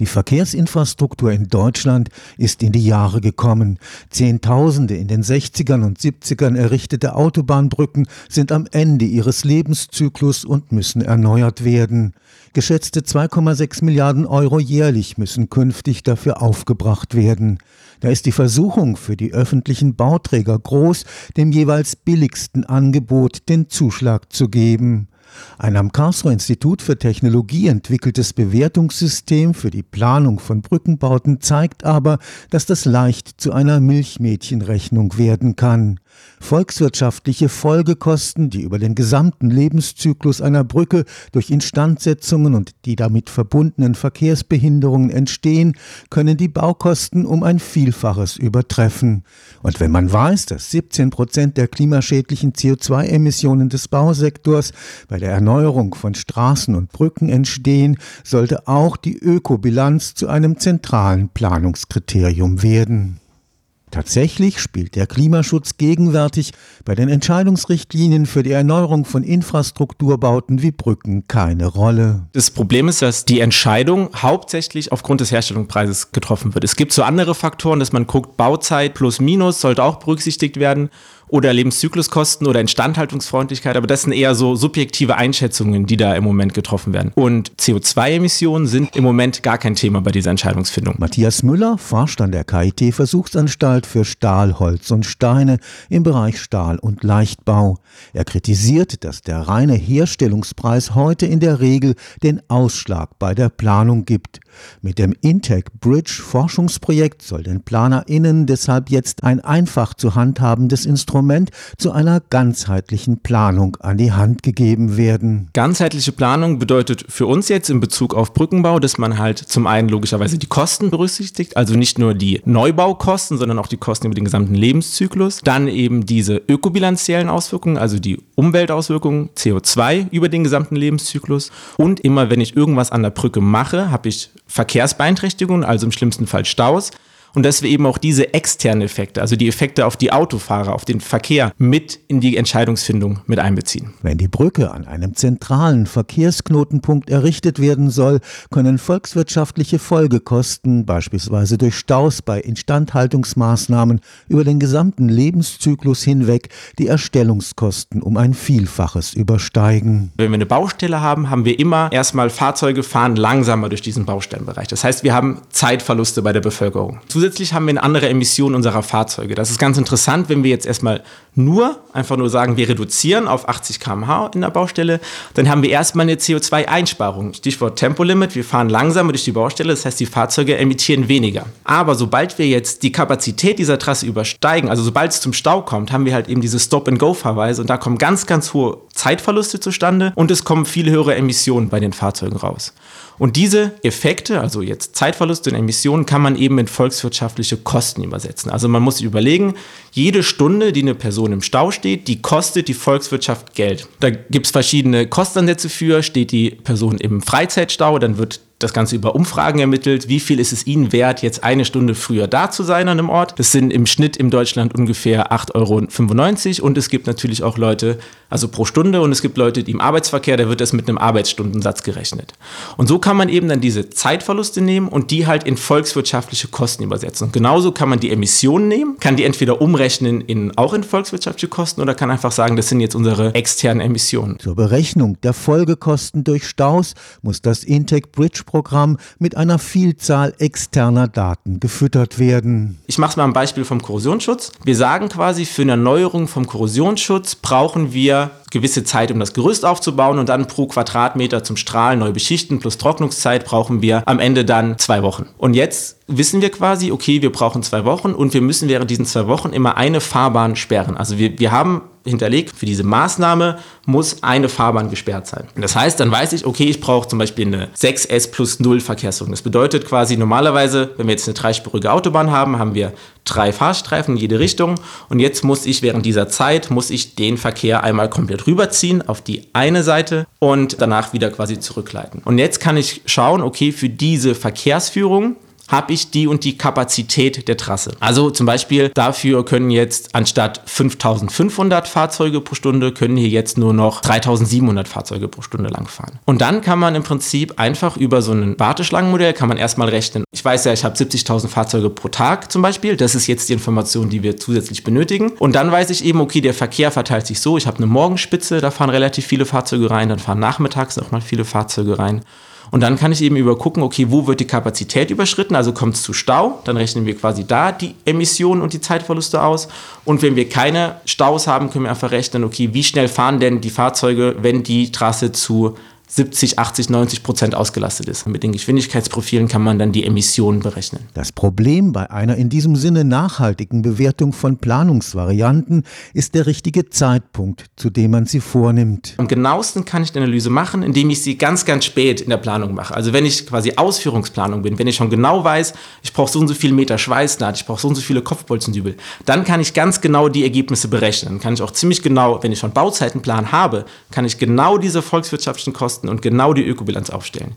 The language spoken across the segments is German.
Die Verkehrsinfrastruktur in Deutschland ist in die Jahre gekommen. Zehntausende in den 60ern und 70ern errichtete Autobahnbrücken sind am Ende ihres Lebenszyklus und müssen erneuert werden. Geschätzte 2,6 Milliarden Euro jährlich müssen künftig dafür aufgebracht werden. Da ist die Versuchung für die öffentlichen Bauträger groß, dem jeweils billigsten Angebot den Zuschlag zu geben. Ein am Karlsruher Institut für Technologie entwickeltes Bewertungssystem für die Planung von Brückenbauten zeigt aber, dass das leicht zu einer Milchmädchenrechnung werden kann. Volkswirtschaftliche Folgekosten, die über den gesamten Lebenszyklus einer Brücke durch Instandsetzungen und die damit verbundenen Verkehrsbehinderungen entstehen, können die Baukosten um ein Vielfaches übertreffen. Und wenn man weiß, dass 17 Prozent der klimaschädlichen CO2-Emissionen des Bausektors bei der Erneuerung von Straßen und Brücken entstehen, sollte auch die Ökobilanz zu einem zentralen Planungskriterium werden. Tatsächlich spielt der Klimaschutz gegenwärtig bei den Entscheidungsrichtlinien für die Erneuerung von Infrastrukturbauten wie Brücken keine Rolle. Das Problem ist, dass die Entscheidung hauptsächlich aufgrund des Herstellungspreises getroffen wird. Es gibt so andere Faktoren, dass man guckt, Bauzeit plus minus sollte auch berücksichtigt werden oder Lebenszykluskosten oder Instandhaltungsfreundlichkeit, aber das sind eher so subjektive Einschätzungen, die da im Moment getroffen werden. Und CO2-Emissionen sind im Moment gar kein Thema bei dieser Entscheidungsfindung. Matthias Müller forscht an der KIT Versuchsanstalt für Stahl, Holz und Steine im Bereich Stahl- und Leichtbau. Er kritisiert, dass der reine Herstellungspreis heute in der Regel den Ausschlag bei der Planung gibt. Mit dem Intec Bridge Forschungsprojekt soll den PlanerInnen deshalb jetzt ein einfach zu handhabendes Instrument Instrument zu einer ganzheitlichen Planung an die Hand gegeben werden. Ganzheitliche Planung bedeutet für uns jetzt in Bezug auf Brückenbau, dass man halt zum einen logischerweise die Kosten berücksichtigt, also nicht nur die Neubaukosten, sondern auch die Kosten über den gesamten Lebenszyklus. Dann eben diese ökobilanziellen Auswirkungen, also die Umweltauswirkungen, CO2 über den gesamten Lebenszyklus. Und immer wenn ich irgendwas an der Brücke mache, habe ich Verkehrsbeeinträchtigungen, also im schlimmsten Fall Staus und dass wir eben auch diese externen Effekte, also die Effekte auf die Autofahrer, auf den Verkehr mit in die Entscheidungsfindung mit einbeziehen. Wenn die Brücke an einem zentralen Verkehrsknotenpunkt errichtet werden soll, können volkswirtschaftliche Folgekosten, beispielsweise durch Staus bei Instandhaltungsmaßnahmen über den gesamten Lebenszyklus hinweg, die Erstellungskosten um ein Vielfaches übersteigen. Wenn wir eine Baustelle haben, haben wir immer erstmal Fahrzeuge fahren langsamer durch diesen Baustellenbereich. Das heißt, wir haben Zeitverluste bei der Bevölkerung. Zusätzlich haben wir eine andere Emission unserer Fahrzeuge. Das ist ganz interessant, wenn wir jetzt erstmal nur, einfach nur sagen, wir reduzieren auf 80 km/h in der Baustelle, dann haben wir erstmal eine CO2-Einsparung. Stichwort Tempolimit, wir fahren langsamer durch die Baustelle, das heißt, die Fahrzeuge emittieren weniger. Aber sobald wir jetzt die Kapazität dieser Trasse übersteigen, also sobald es zum Stau kommt, haben wir halt eben diese Stop-and-Go-Verweise und da kommen ganz, ganz hohe Zeitverluste zustande und es kommen viel höhere Emissionen bei den Fahrzeugen raus. Und diese Effekte, also jetzt Zeitverluste und Emissionen, kann man eben in volkswirtschaftliche Kosten übersetzen. Also man muss überlegen, jede Stunde, die eine Person im Stau steht, die kostet die Volkswirtschaft Geld. Da gibt es verschiedene Kostenansätze für. Steht die Person im Freizeitstau, dann wird das Ganze über Umfragen ermittelt. Wie viel ist es Ihnen wert, jetzt eine Stunde früher da zu sein an einem Ort? Das sind im Schnitt in Deutschland ungefähr 8,95 Euro. Und es gibt natürlich auch Leute, also pro Stunde, und es gibt Leute, die im Arbeitsverkehr, da wird das mit einem Arbeitsstundensatz gerechnet. Und so kann man eben dann diese Zeitverluste nehmen und die halt in volkswirtschaftliche Kosten übersetzen. Und genauso kann man die Emissionen nehmen, kann die entweder umrechnen in, auch in volkswirtschaftliche Kosten oder kann einfach sagen, das sind jetzt unsere externen Emissionen. Zur Berechnung der Folgekosten durch Staus muss das Intec Bridge Programm mit einer Vielzahl externer Daten gefüttert werden. Ich mache es mal am Beispiel vom Korrosionsschutz. Wir sagen quasi, für eine Erneuerung vom Korrosionsschutz brauchen wir gewisse Zeit, um das Gerüst aufzubauen und dann pro Quadratmeter zum Strahlen neu beschichten plus Trocknungszeit brauchen wir am Ende dann zwei Wochen. Und jetzt wissen wir quasi, okay, wir brauchen zwei Wochen und wir müssen während diesen zwei Wochen immer eine Fahrbahn sperren. Also wir, wir haben hinterlegt, für diese Maßnahme muss eine Fahrbahn gesperrt sein. Das heißt, dann weiß ich, okay, ich brauche zum Beispiel eine 6S plus 0 Verkehrsordnung. Das bedeutet quasi normalerweise, wenn wir jetzt eine dreispurige Autobahn haben, haben wir drei Fahrstreifen in jede Richtung und jetzt muss ich während dieser Zeit, muss ich den Verkehr einmal komplett rüberziehen auf die eine Seite und danach wieder quasi zurückleiten. Und jetzt kann ich schauen, okay, für diese Verkehrsführung habe ich die und die Kapazität der Trasse. Also zum Beispiel dafür können jetzt anstatt 5500 Fahrzeuge pro Stunde, können hier jetzt nur noch 3700 Fahrzeuge pro Stunde lang fahren. Und dann kann man im Prinzip einfach über so ein Warteschlangenmodell, kann man erstmal rechnen, ich weiß ja, ich habe 70.000 Fahrzeuge pro Tag zum Beispiel, das ist jetzt die Information, die wir zusätzlich benötigen. Und dann weiß ich eben, okay, der Verkehr verteilt sich so, ich habe eine Morgenspitze, da fahren relativ viele Fahrzeuge rein, dann fahren nachmittags nochmal viele Fahrzeuge rein. Und dann kann ich eben übergucken, okay, wo wird die Kapazität überschritten, also kommt es zu Stau, dann rechnen wir quasi da die Emissionen und die Zeitverluste aus. Und wenn wir keine Staus haben, können wir einfach rechnen, okay, wie schnell fahren denn die Fahrzeuge, wenn die Trasse zu 70, 80, 90 Prozent ausgelastet ist. Mit den Geschwindigkeitsprofilen kann man dann die Emissionen berechnen. Das Problem bei einer in diesem Sinne nachhaltigen Bewertung von Planungsvarianten ist der richtige Zeitpunkt, zu dem man sie vornimmt. Am genauesten kann ich die Analyse machen, indem ich sie ganz, ganz spät in der Planung mache. Also wenn ich quasi Ausführungsplanung bin, wenn ich schon genau weiß, ich brauche so und so viele Meter Schweißnaht, ich brauche so und so viele Kopfbolzendübel, dann kann ich ganz genau die Ergebnisse berechnen. Dann kann ich auch ziemlich genau, wenn ich schon Bauzeitenplan habe, kann ich genau diese volkswirtschaftlichen Kosten Kosten und genau die Ökobilanz aufstellen.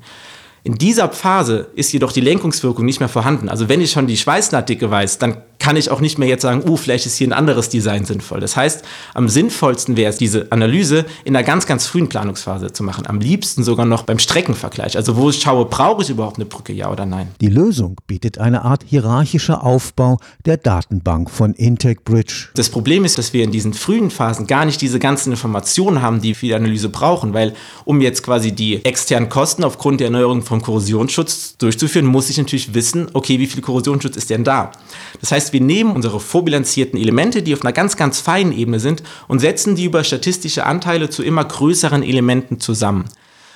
In dieser Phase ist jedoch die Lenkungswirkung nicht mehr vorhanden. Also wenn ich schon die Schweißnahtdicke weiß, dann kann ich auch nicht mehr jetzt sagen, uh, vielleicht ist hier ein anderes Design sinnvoll. Das heißt, am sinnvollsten wäre es, diese Analyse in einer ganz, ganz frühen Planungsphase zu machen. Am liebsten sogar noch beim Streckenvergleich. Also wo ich schaue, brauche ich überhaupt eine Brücke, ja oder nein? Die Lösung bietet eine Art hierarchischer Aufbau der Datenbank von Intake Bridge. Das Problem ist, dass wir in diesen frühen Phasen gar nicht diese ganzen Informationen haben, die wir für die Analyse brauchen, weil um jetzt quasi die externen Kosten aufgrund der Erneuerung vom Korrosionsschutz durchzuführen, muss ich natürlich wissen, okay, wie viel Korrosionsschutz ist denn da? Das heißt, wir nehmen unsere vorbilanzierten Elemente, die auf einer ganz, ganz feinen Ebene sind, und setzen die über statistische Anteile zu immer größeren Elementen zusammen.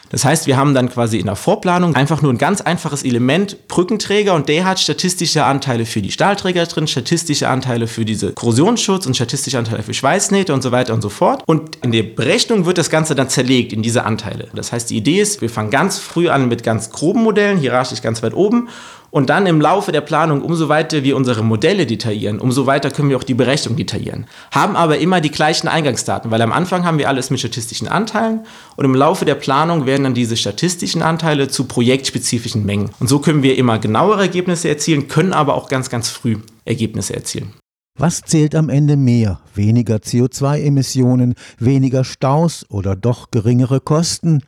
Das heißt, wir haben dann quasi in der Vorplanung einfach nur ein ganz einfaches Element, Brückenträger, und der hat statistische Anteile für die Stahlträger drin, statistische Anteile für diese Korrosionsschutz und statistische Anteile für Schweißnähte und so weiter und so fort. Und in der Berechnung wird das Ganze dann zerlegt in diese Anteile. Das heißt, die Idee ist, wir fangen ganz früh an mit ganz groben Modellen, hierarchisch ganz weit oben und dann im Laufe der Planung, umso weiter wir unsere Modelle detaillieren, umso weiter können wir auch die Berechnung detaillieren. Haben aber immer die gleichen Eingangsdaten, weil am Anfang haben wir alles mit statistischen Anteilen und im Laufe der Planung werden dann diese statistischen Anteile zu projektspezifischen Mengen. Und so können wir immer genauere Ergebnisse erzielen, können aber auch ganz, ganz früh Ergebnisse erzielen. Was zählt am Ende mehr? Weniger CO2-Emissionen, weniger Staus oder doch geringere Kosten?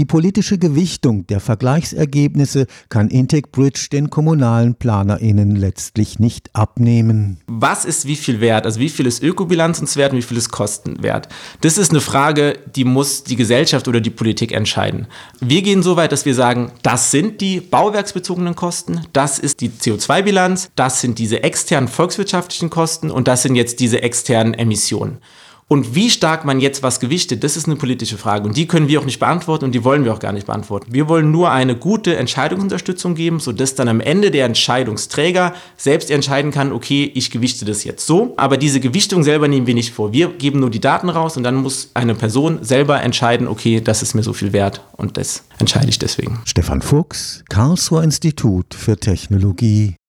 Die politische Gewichtung der Vergleichsergebnisse kann Intec Bridge den kommunalen PlanerInnen letztlich nicht abnehmen. Was ist wie viel wert? Also wie viel ist Ökobilanzenswert und wie viel ist Kostenwert? Das ist eine Frage, die muss die Gesellschaft oder die Politik entscheiden. Wir gehen so weit, dass wir sagen, das sind die bauwerksbezogenen Kosten, das ist die CO2-Bilanz, das sind diese externen volkswirtschaftlichen Kosten und das sind jetzt diese externen Emissionen. Und wie stark man jetzt was gewichtet, das ist eine politische Frage. Und die können wir auch nicht beantworten und die wollen wir auch gar nicht beantworten. Wir wollen nur eine gute Entscheidungsunterstützung geben, sodass dann am Ende der Entscheidungsträger selbst entscheiden kann, okay, ich gewichte das jetzt so. Aber diese Gewichtung selber nehmen wir nicht vor. Wir geben nur die Daten raus und dann muss eine Person selber entscheiden, okay, das ist mir so viel wert und das entscheide ich deswegen. Stefan Fuchs, Karlsruher Institut für Technologie.